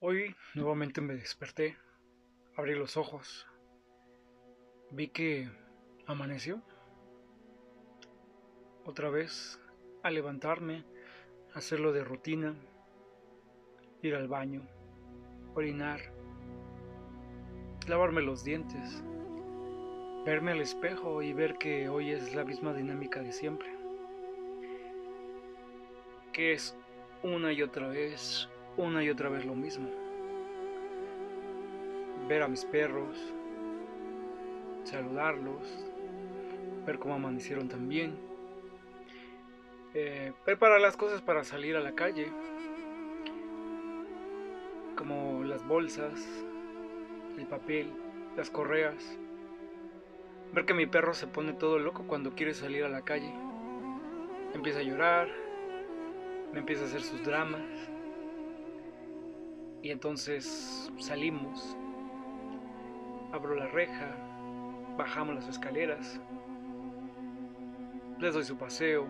Hoy nuevamente me desperté, abrí los ojos, vi que amaneció. Otra vez, a levantarme, hacerlo de rutina, ir al baño, orinar, lavarme los dientes, verme al espejo y ver que hoy es la misma dinámica de siempre. Que es una y otra vez una y otra vez lo mismo. Ver a mis perros, saludarlos, ver cómo amanecieron también, eh, preparar las cosas para salir a la calle, como las bolsas, el papel, las correas. Ver que mi perro se pone todo loco cuando quiere salir a la calle. Empieza a llorar, me empieza a hacer sus dramas. Y entonces salimos, abro la reja, bajamos las escaleras, les doy su paseo,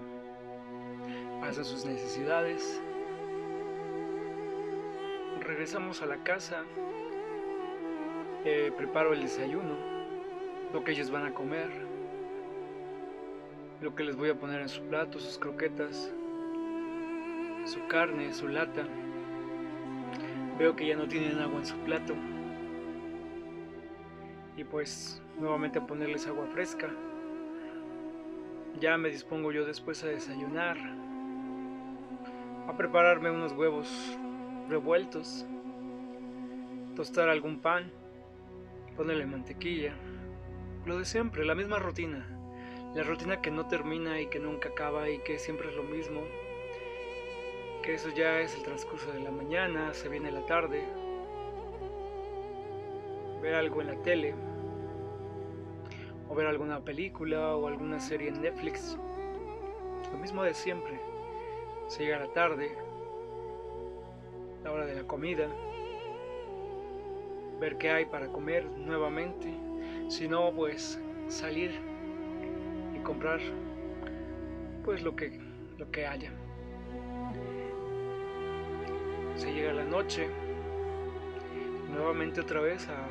hacen sus necesidades, regresamos a la casa, eh, preparo el desayuno, lo que ellos van a comer, lo que les voy a poner en su plato, sus croquetas, su carne, su lata. Veo que ya no tienen agua en su plato. Y pues nuevamente ponerles agua fresca. Ya me dispongo yo después a desayunar. A prepararme unos huevos revueltos. Tostar algún pan. Ponerle mantequilla. Lo de siempre, la misma rutina. La rutina que no termina y que nunca acaba y que siempre es lo mismo eso ya es el transcurso de la mañana, se viene la tarde, ver algo en la tele, o ver alguna película o alguna serie en Netflix. Lo mismo de siempre. Se llega la tarde, la hora de la comida, ver qué hay para comer nuevamente. Si no, pues salir y comprar pues lo que lo que haya se llega la noche, nuevamente otra vez a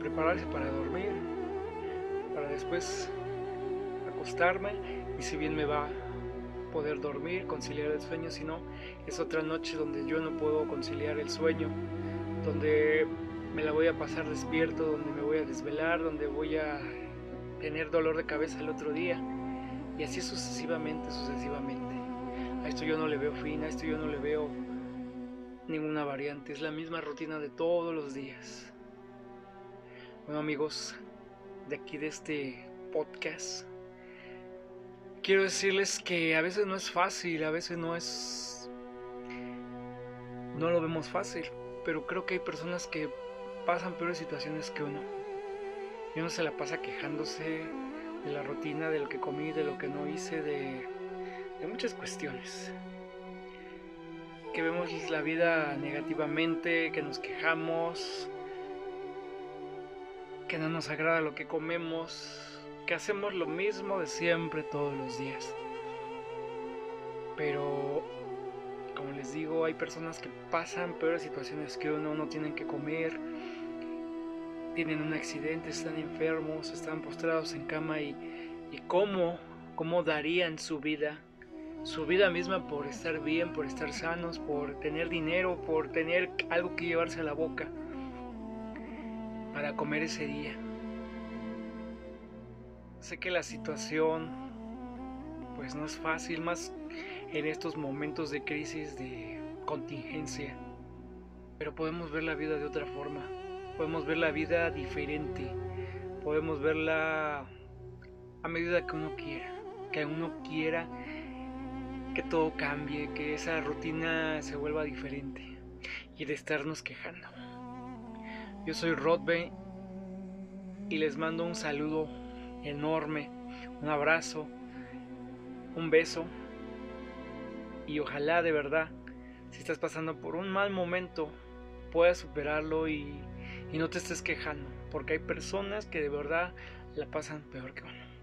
prepararse para dormir, para después acostarme y si bien me va a poder dormir, conciliar el sueño, si no, es otra noche donde yo no puedo conciliar el sueño, donde me la voy a pasar despierto, donde me voy a desvelar, donde voy a tener dolor de cabeza el otro día y así sucesivamente, sucesivamente. A esto yo no le veo fin, a esto yo no le veo ninguna variante, es la misma rutina de todos los días. Bueno amigos, de aquí de este podcast, quiero decirles que a veces no es fácil, a veces no es... No lo vemos fácil, pero creo que hay personas que pasan peores situaciones que uno. Y uno se la pasa quejándose de la rutina, de lo que comí, de lo que no hice, de de muchas cuestiones. Que vemos la vida negativamente, que nos quejamos, que no nos agrada lo que comemos, que hacemos lo mismo de siempre todos los días. Pero, como les digo, hay personas que pasan peores situaciones que uno, no tienen que comer, tienen un accidente, están enfermos, están postrados en cama y, y cómo, cómo darían su vida su vida misma por estar bien, por estar sanos, por tener dinero, por tener algo que llevarse a la boca para comer ese día. Sé que la situación pues no es fácil, más en estos momentos de crisis, de contingencia, pero podemos ver la vida de otra forma, podemos ver la vida diferente, podemos verla a medida que uno quiera, que uno quiera que todo cambie, que esa rutina se vuelva diferente y de estarnos quejando. Yo soy Rodbe y les mando un saludo enorme, un abrazo, un beso y ojalá de verdad, si estás pasando por un mal momento, puedas superarlo y, y no te estés quejando, porque hay personas que de verdad la pasan peor que uno.